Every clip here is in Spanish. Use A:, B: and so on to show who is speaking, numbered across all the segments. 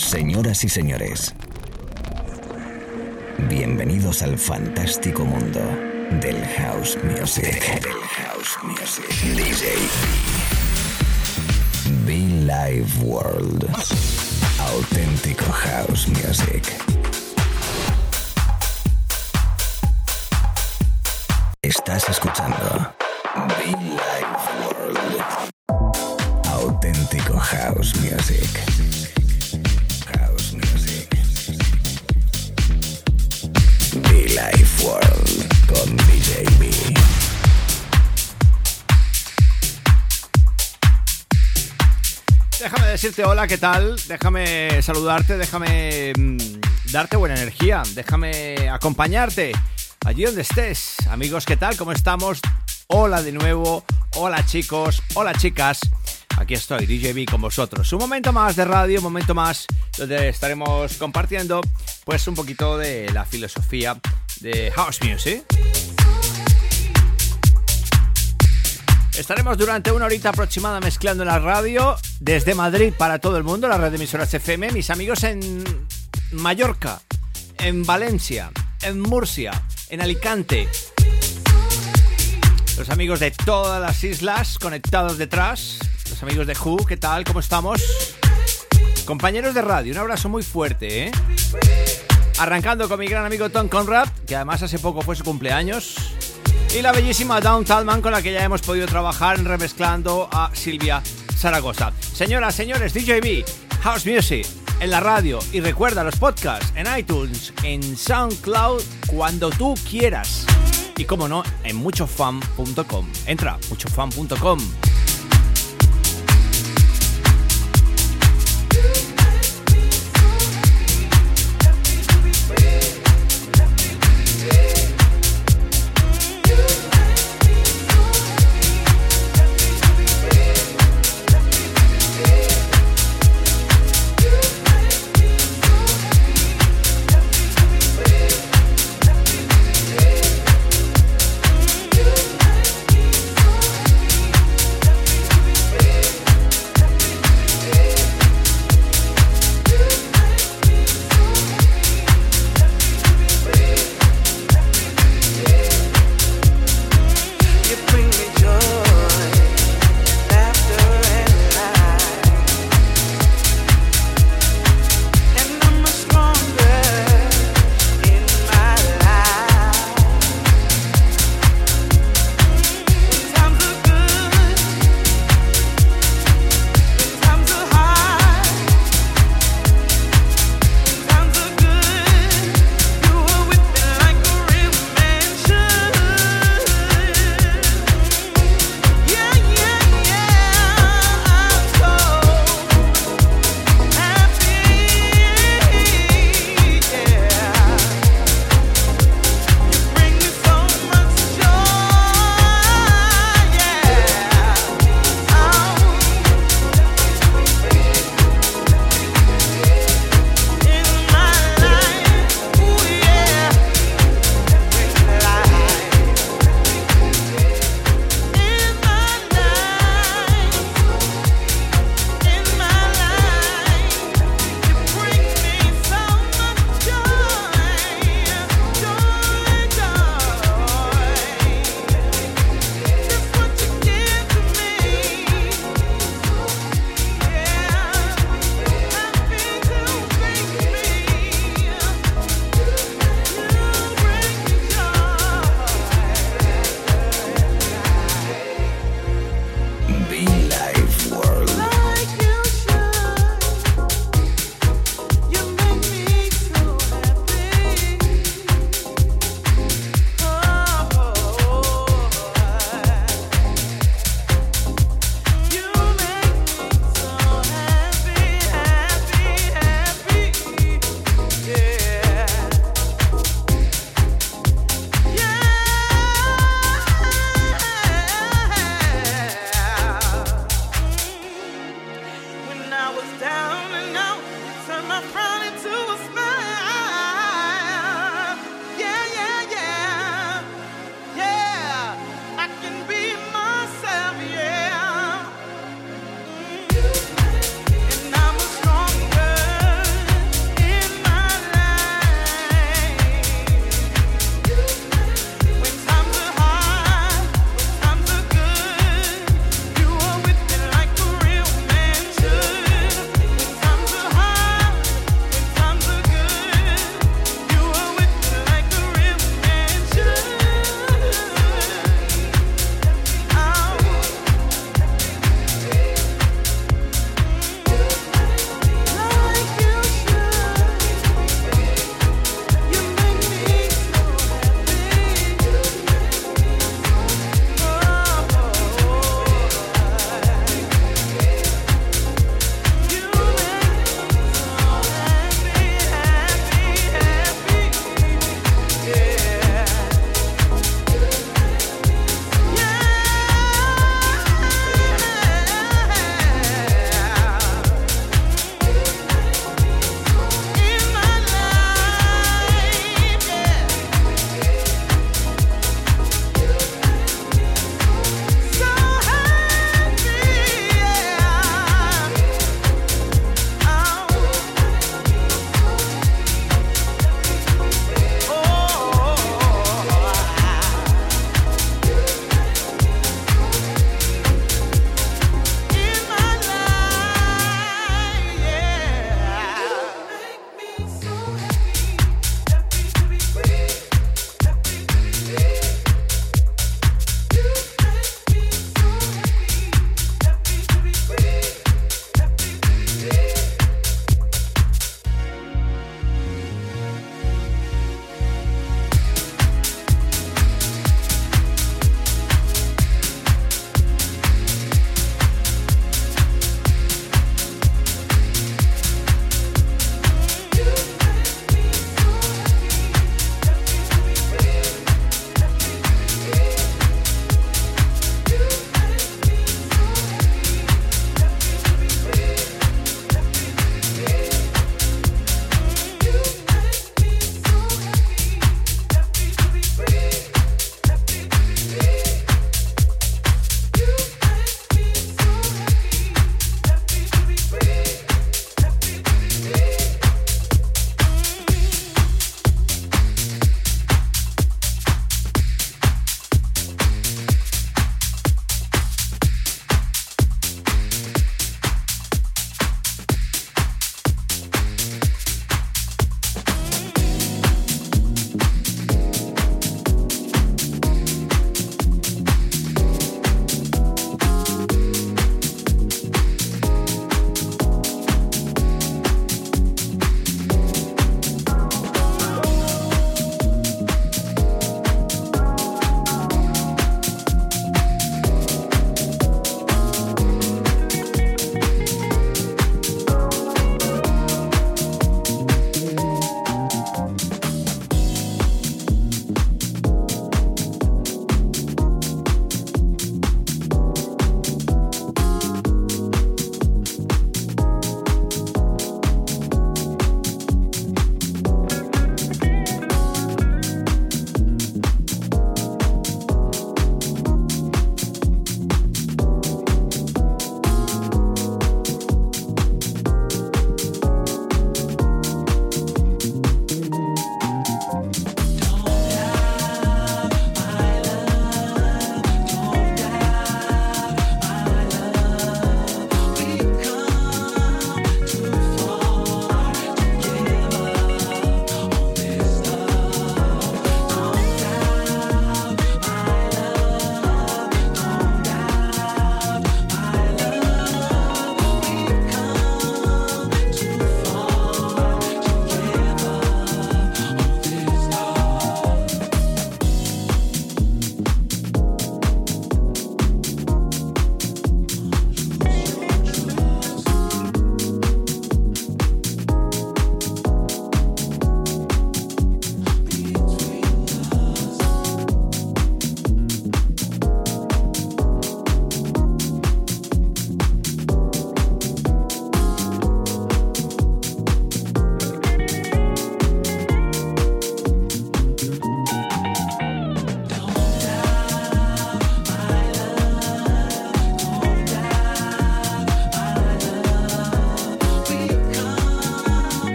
A: Señoras y señores, bienvenidos al fantástico mundo del house music. Del house music. DJ Be Live World. Auténtico house music. Estás escuchando Be Live World. Auténtico house music. Life World con.
B: Déjame decirte hola, ¿qué tal? Déjame saludarte, déjame mm, darte buena energía, déjame acompañarte allí donde estés. Amigos, ¿qué tal? ¿Cómo estamos? Hola de nuevo, hola chicos, hola chicas. Aquí estoy, DJB con vosotros. Un momento más de radio, un momento más donde estaremos compartiendo pues un poquito de la filosofía de House Music. Estaremos durante una horita aproximada mezclando la radio desde Madrid para todo el mundo, la red de emisoras FM, mis amigos en Mallorca, en Valencia, en Murcia, en Alicante. Los amigos de todas las islas conectados detrás, los amigos de Who, ¿qué tal? ¿Cómo estamos? Compañeros de radio, un abrazo muy fuerte, ¿eh? Arrancando con mi gran amigo Tom Conrad, que además hace poco fue su cumpleaños. Y la bellísima Dawn Talman, con la que ya hemos podido trabajar remezclando a Silvia Zaragoza. Señoras, señores, DJB, House Music, en la radio. Y recuerda los podcasts en iTunes, en SoundCloud, cuando tú quieras. Y como no, en muchofan.com. Entra, muchofan.com.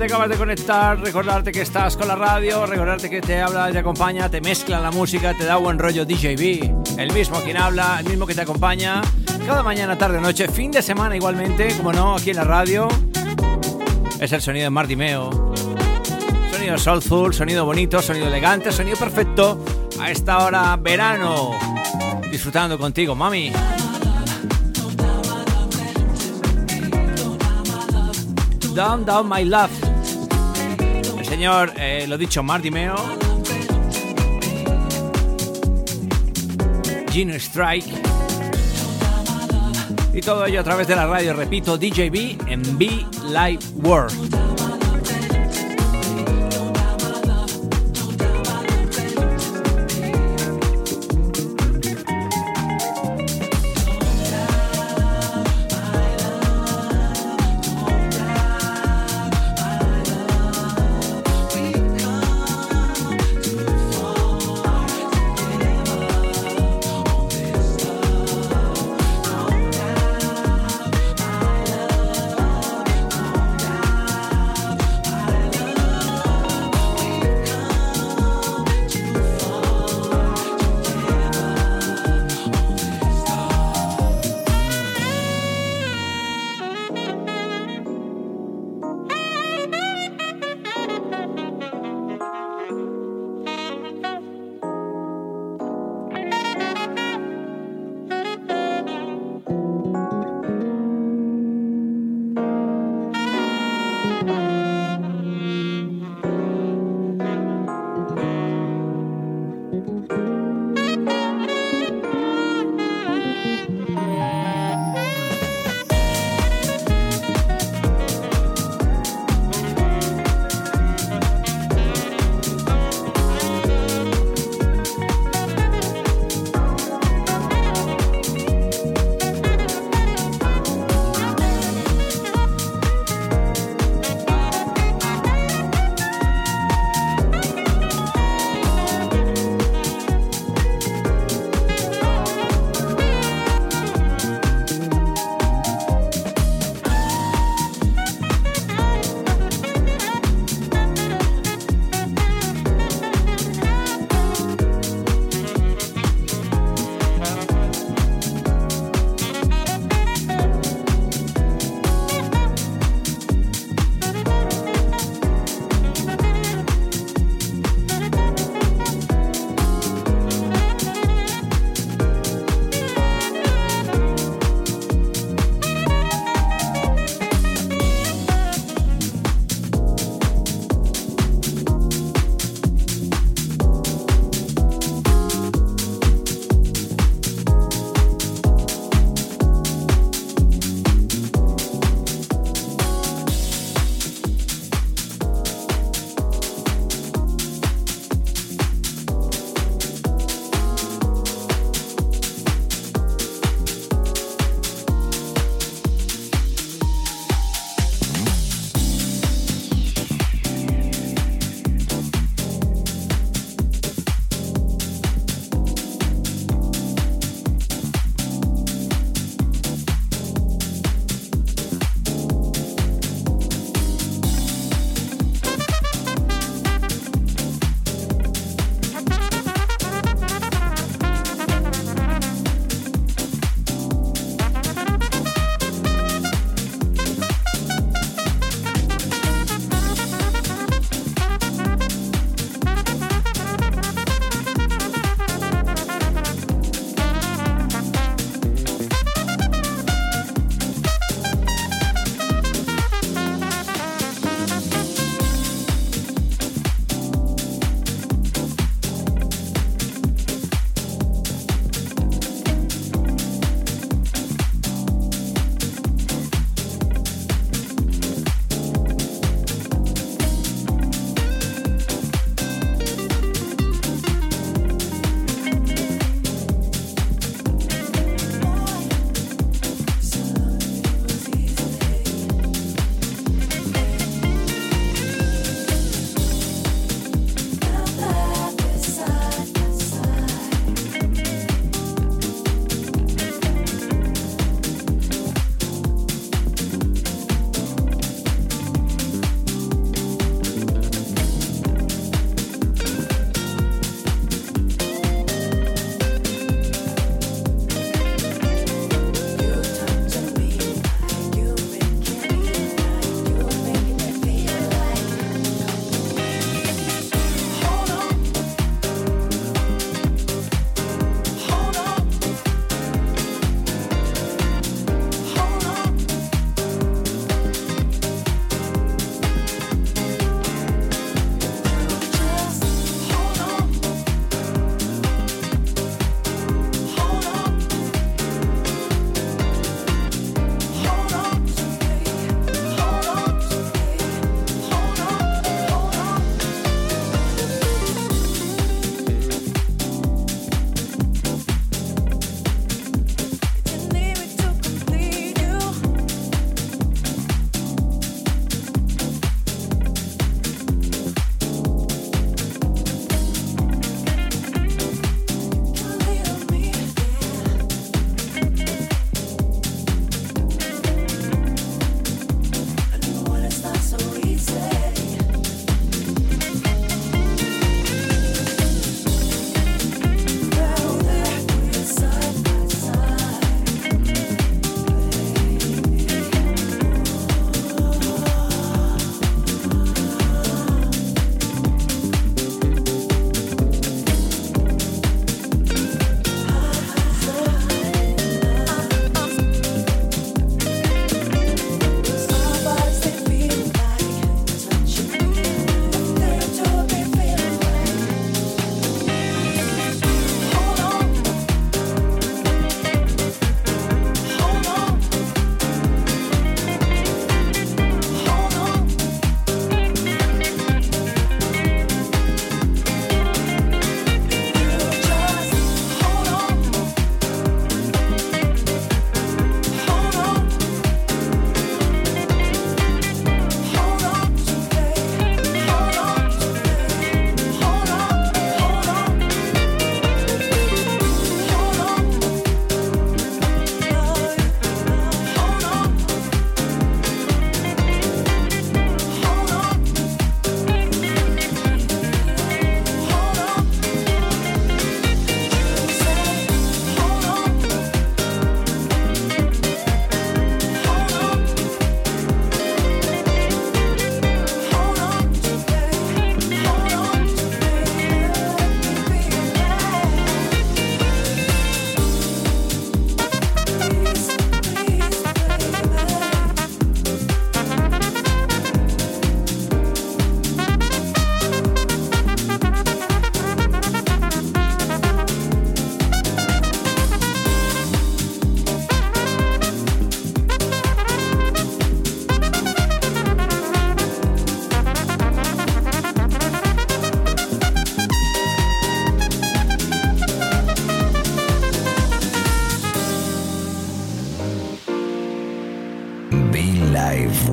B: te acabas de conectar, recordarte que estás con la radio, recordarte que te habla, te acompaña, te mezcla la música, te da buen rollo DJB. El mismo quien habla, el mismo que te acompaña. Cada mañana, tarde, noche, fin de semana igualmente, como no, aquí en la radio. Es el sonido de Marty Meo. Sonido soulful, sonido bonito, sonido elegante, sonido perfecto. A esta hora, verano. Disfrutando contigo, mami. Down, Down My Love. Señor, eh, lo dicho, Marty Meo. Gino Strike. Y todo ello a través de la radio, repito, DJB en B Live World.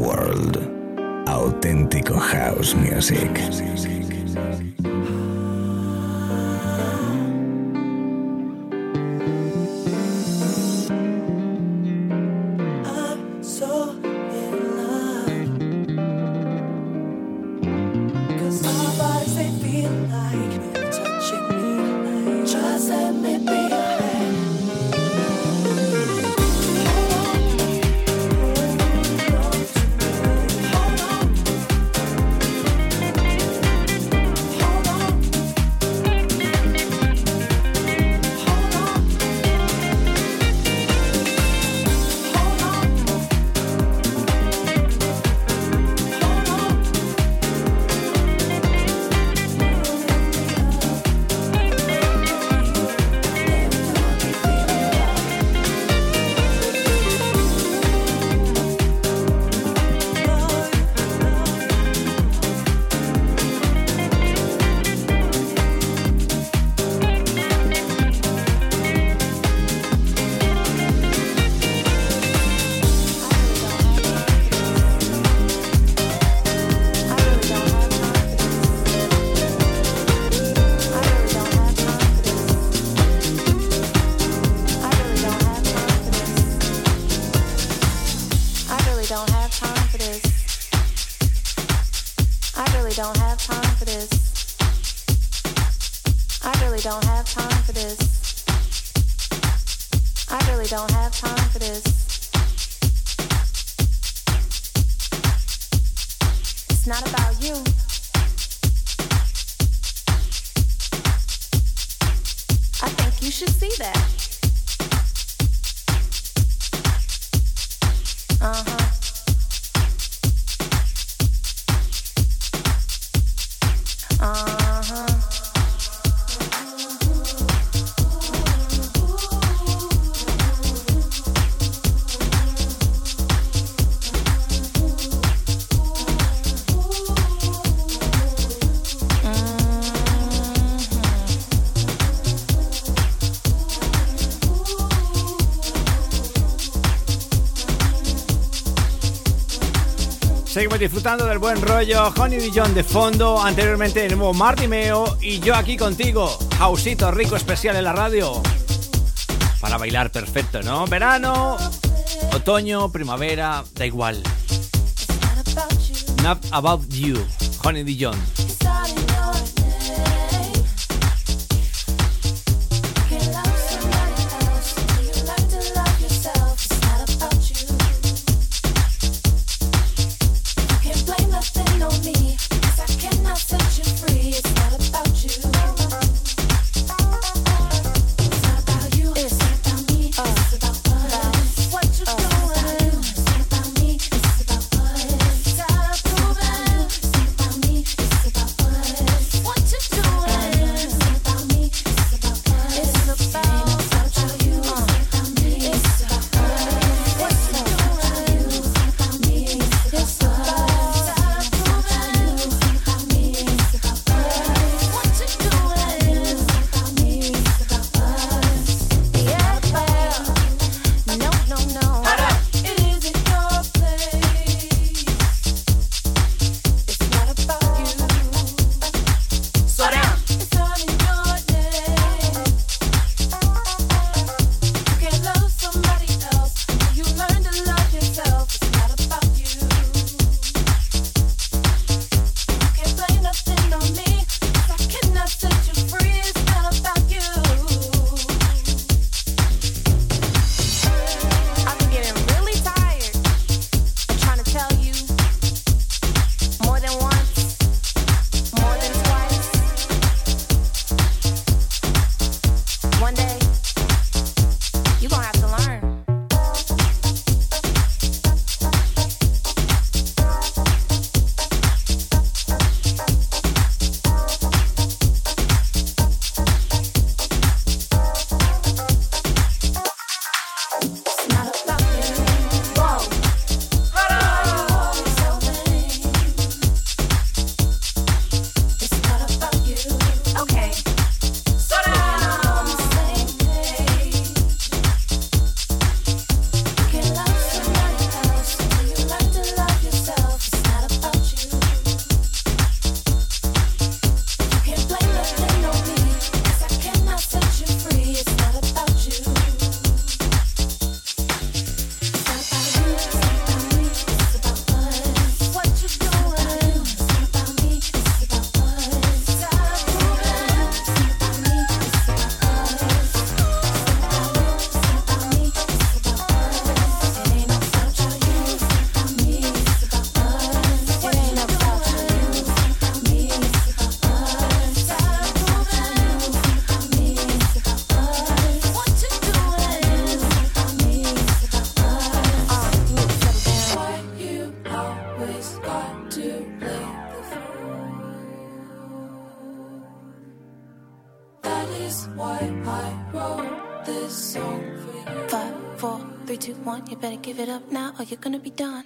B: World.
C: Auténtico House Music. not about you.
D: Seguimos disfrutando del buen rollo. Honey Dijon de fondo. Anteriormente de nuevo Marty Meo. Y yo aquí contigo. Jausito rico especial en la radio. Para bailar perfecto, ¿no? Verano, otoño, primavera, da igual. Not about you. Honey Dijon. You better give it up now, or you're gonna be done.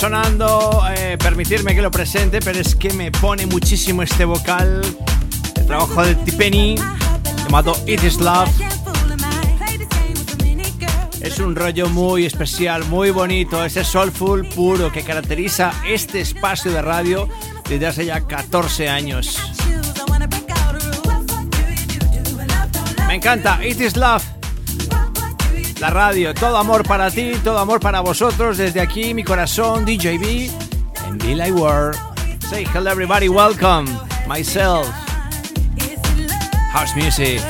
B: Sonando, eh, permitirme que lo presente, pero es que me pone muchísimo este vocal, el trabajo de Tipenny, llamado It Is Love. Es un rollo muy especial, muy bonito, ese soulful puro que caracteriza este espacio de radio desde hace ya 14 años. Me encanta, It Is Love la radio. Todo amor para ti, todo amor para vosotros. Desde aquí, mi corazón, DJB, en Be Like World. Say hello, everybody, welcome. Myself, House Music.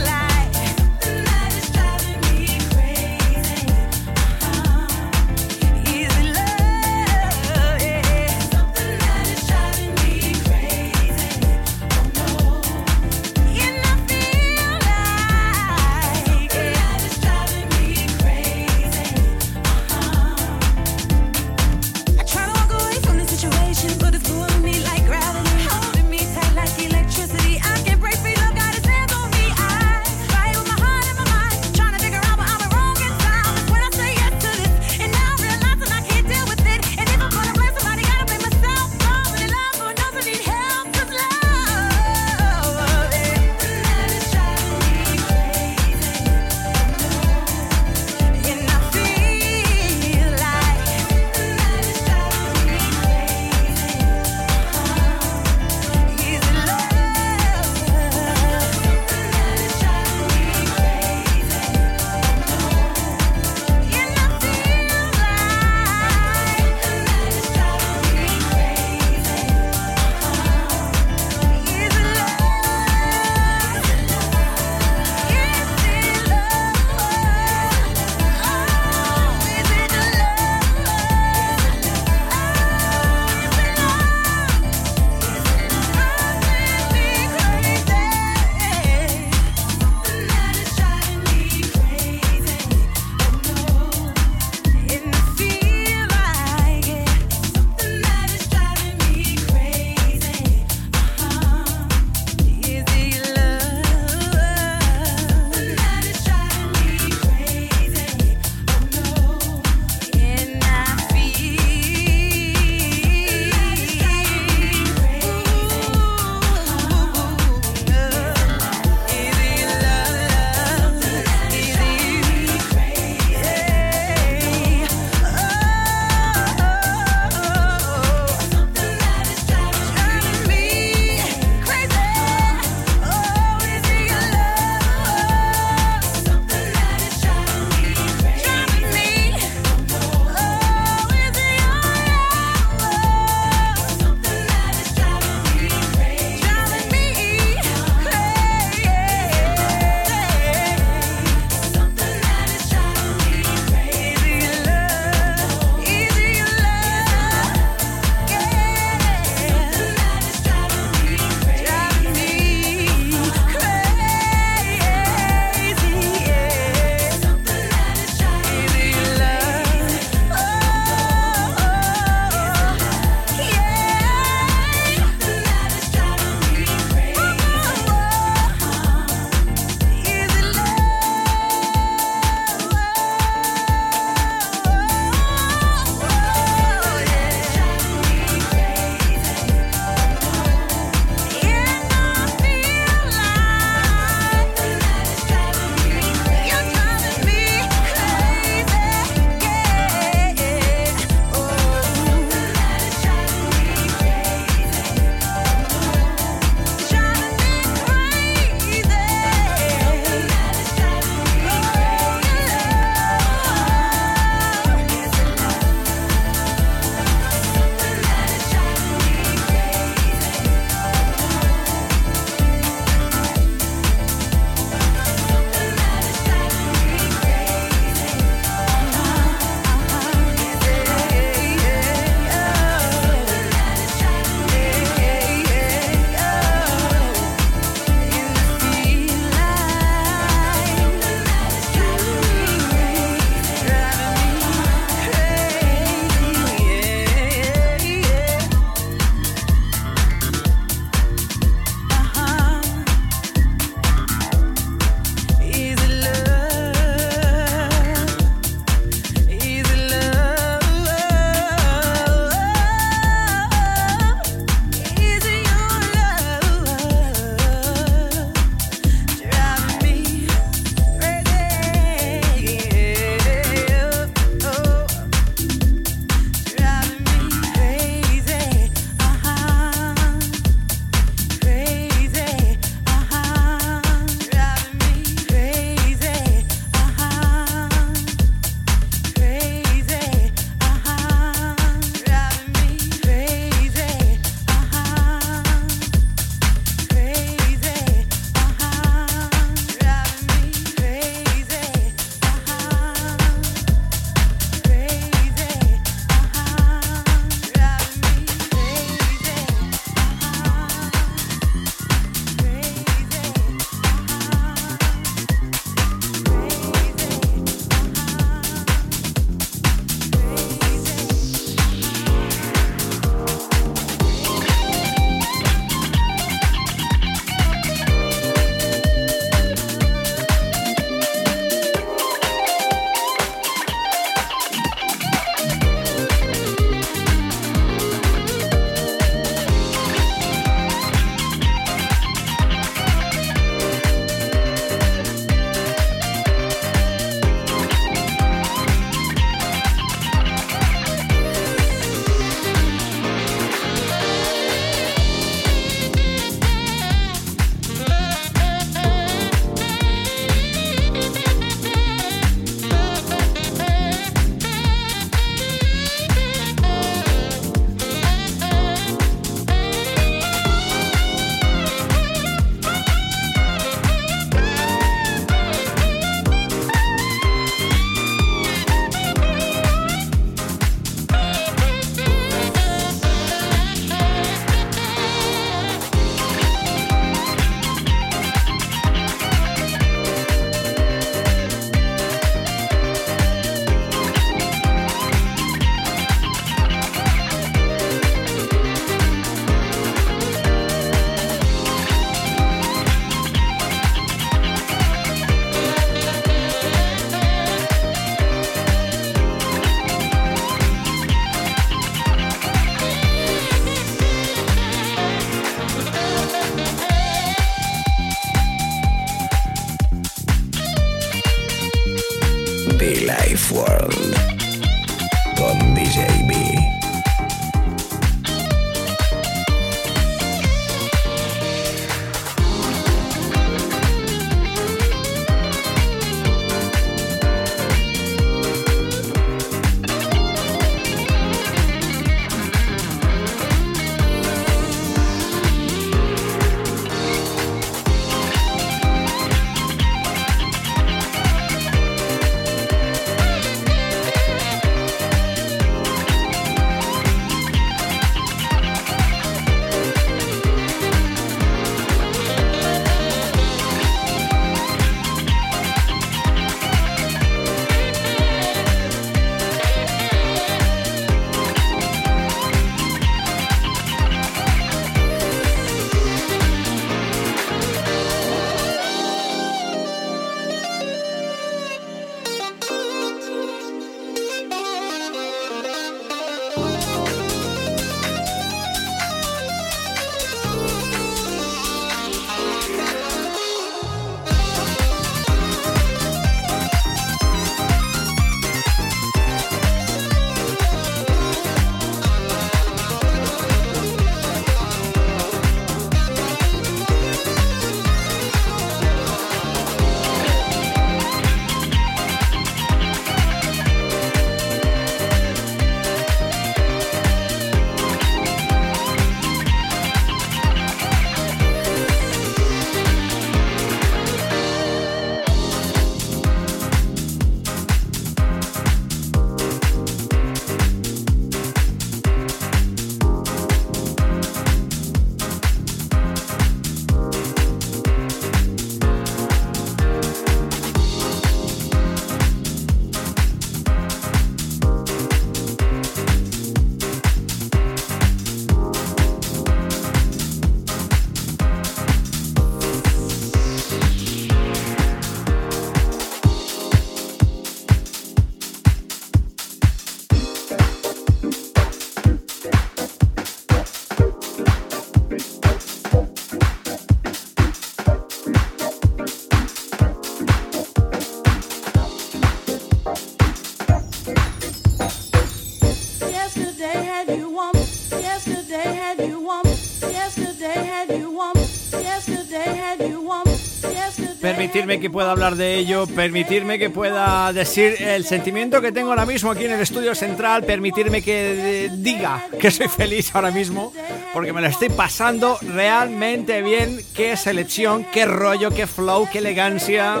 B: Permitirme que pueda hablar de ello, permitirme que pueda decir el sentimiento que tengo ahora mismo aquí en el estudio central, permitirme que diga que soy feliz ahora mismo, porque me lo estoy pasando realmente bien. Qué selección, qué rollo, qué flow, qué elegancia.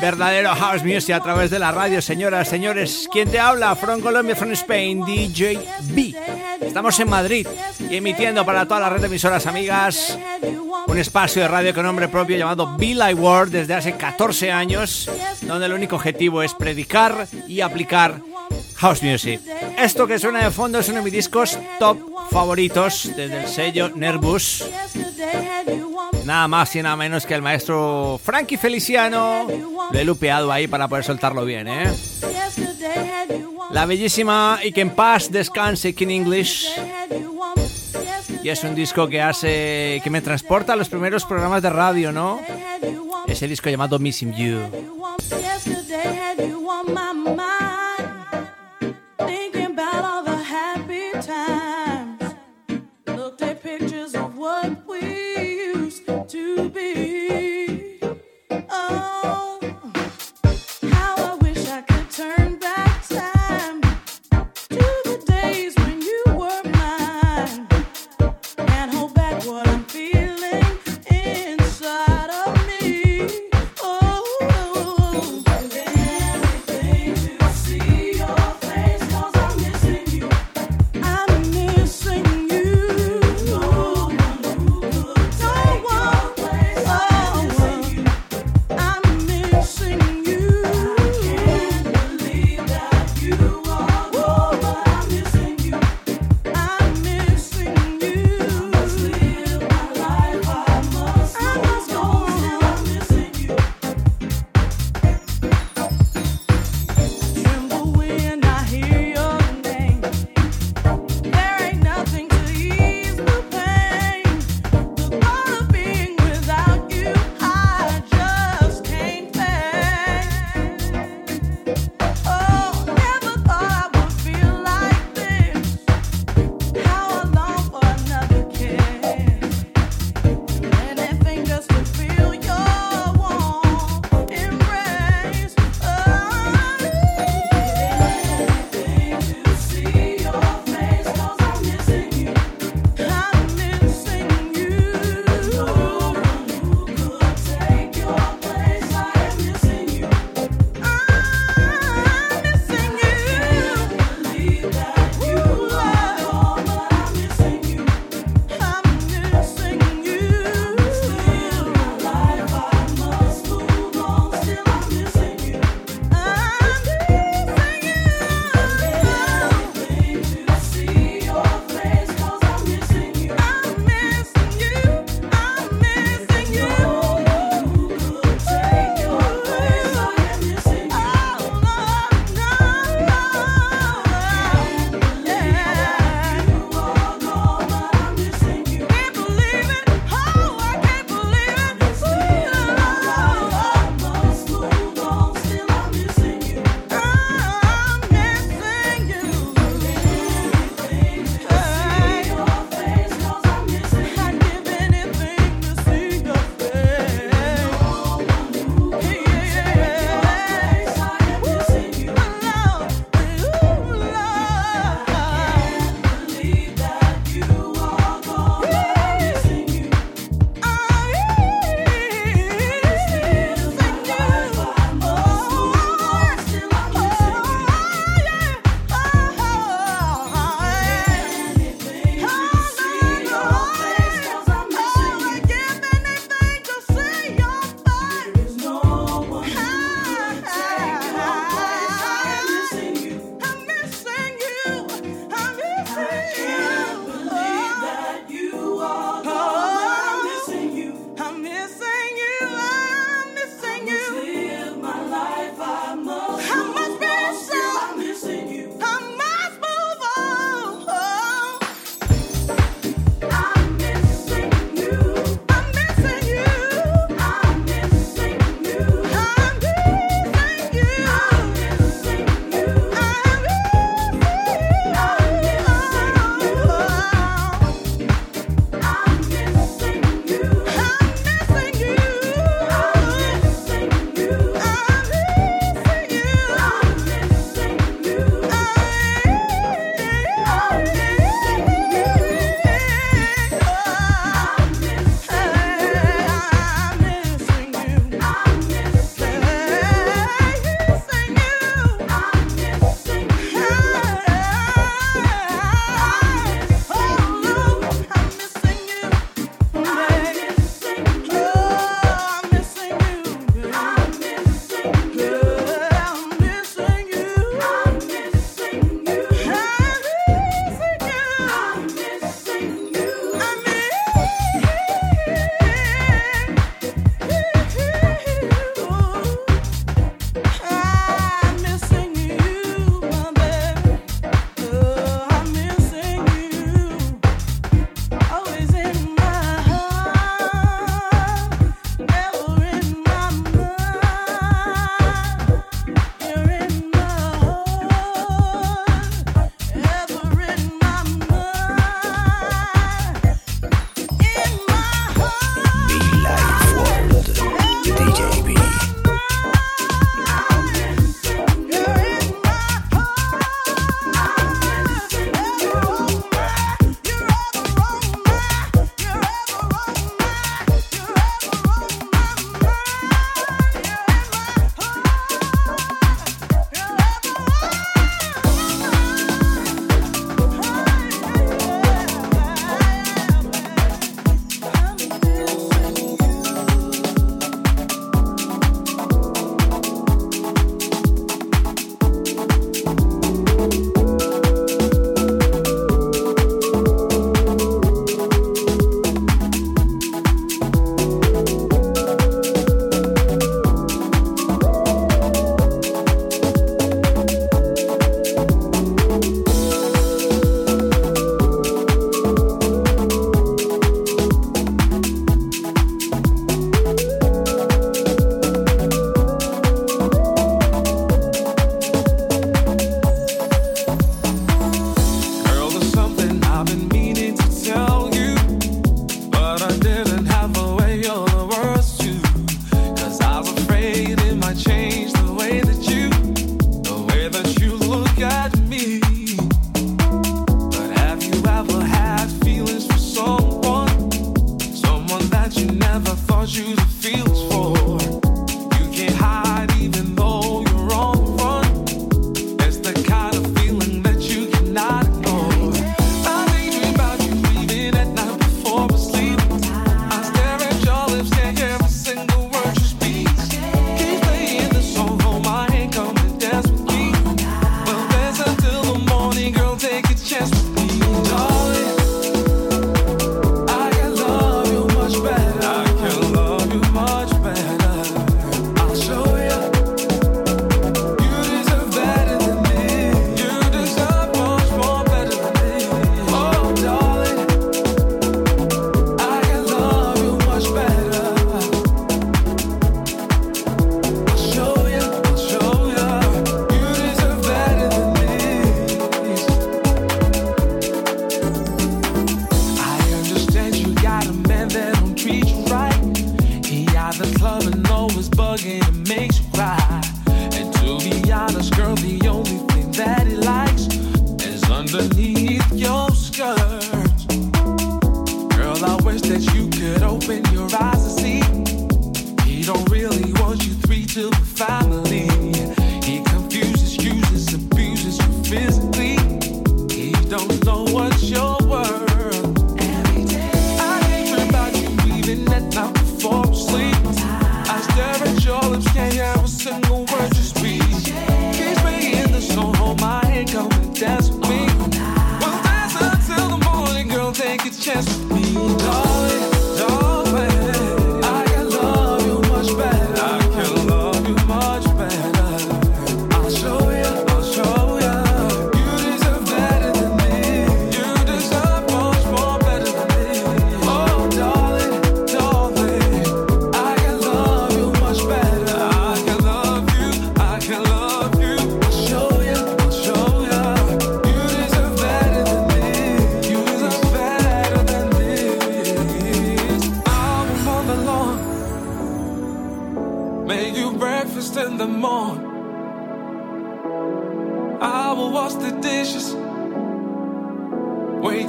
B: Verdadero house music a través de la radio, señoras, señores. ¿Quién te habla? From Colombia, from Spain, DJ B. Estamos en Madrid y emitiendo para toda la red de emisoras amigas un espacio de radio con nombre propio llamado Be Like World desde hace 14 años, donde el único objetivo es predicar y aplicar house music. Esto que suena de fondo es uno de mis discos top favoritos desde el sello Nervous. Nada más y nada menos que el maestro Frankie Feliciano. Lo he lupeado ahí para poder soltarlo bien, ¿eh? La bellísima y que en paz descanse King English. Y es un disco que hace. que me transporta a los primeros programas de radio, ¿no? Ese disco llamado Missing You.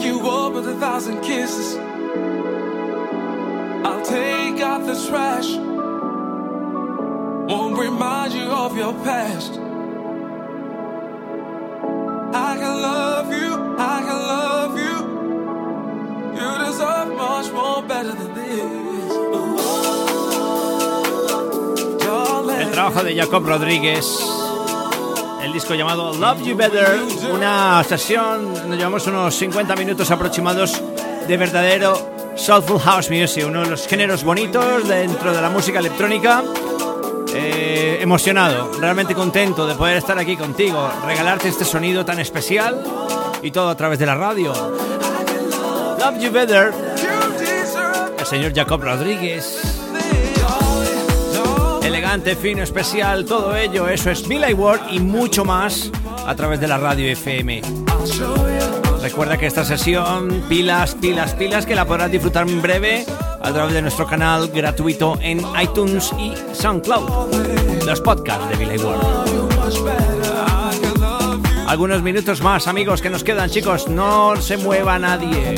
E: you up with a thousand kisses. I'll take out the trash. Won't remind you of your past. I can love you, I can love you. You deserve much more better than this. El trabajo de Jacob Rodríguez Disco llamado Love You Better, una sesión, nos llevamos unos 50 minutos aproximados de verdadero Soulful House Music, uno de los géneros bonitos dentro de la música electrónica. Eh, emocionado, realmente contento de poder estar aquí contigo, regalarte este sonido tan especial y todo a través de la radio. Love You Better, el señor Jacob Rodríguez elegante, fino, especial, todo ello, eso es Billy Ward y mucho más a través de la radio FM. Recuerda que esta sesión, pilas, pilas, pilas, que la podrás disfrutar en breve a través de nuestro canal gratuito en iTunes y SoundCloud. Los podcasts de Billy Ward. Algunos minutos más, amigos, que nos quedan, chicos. No se mueva nadie.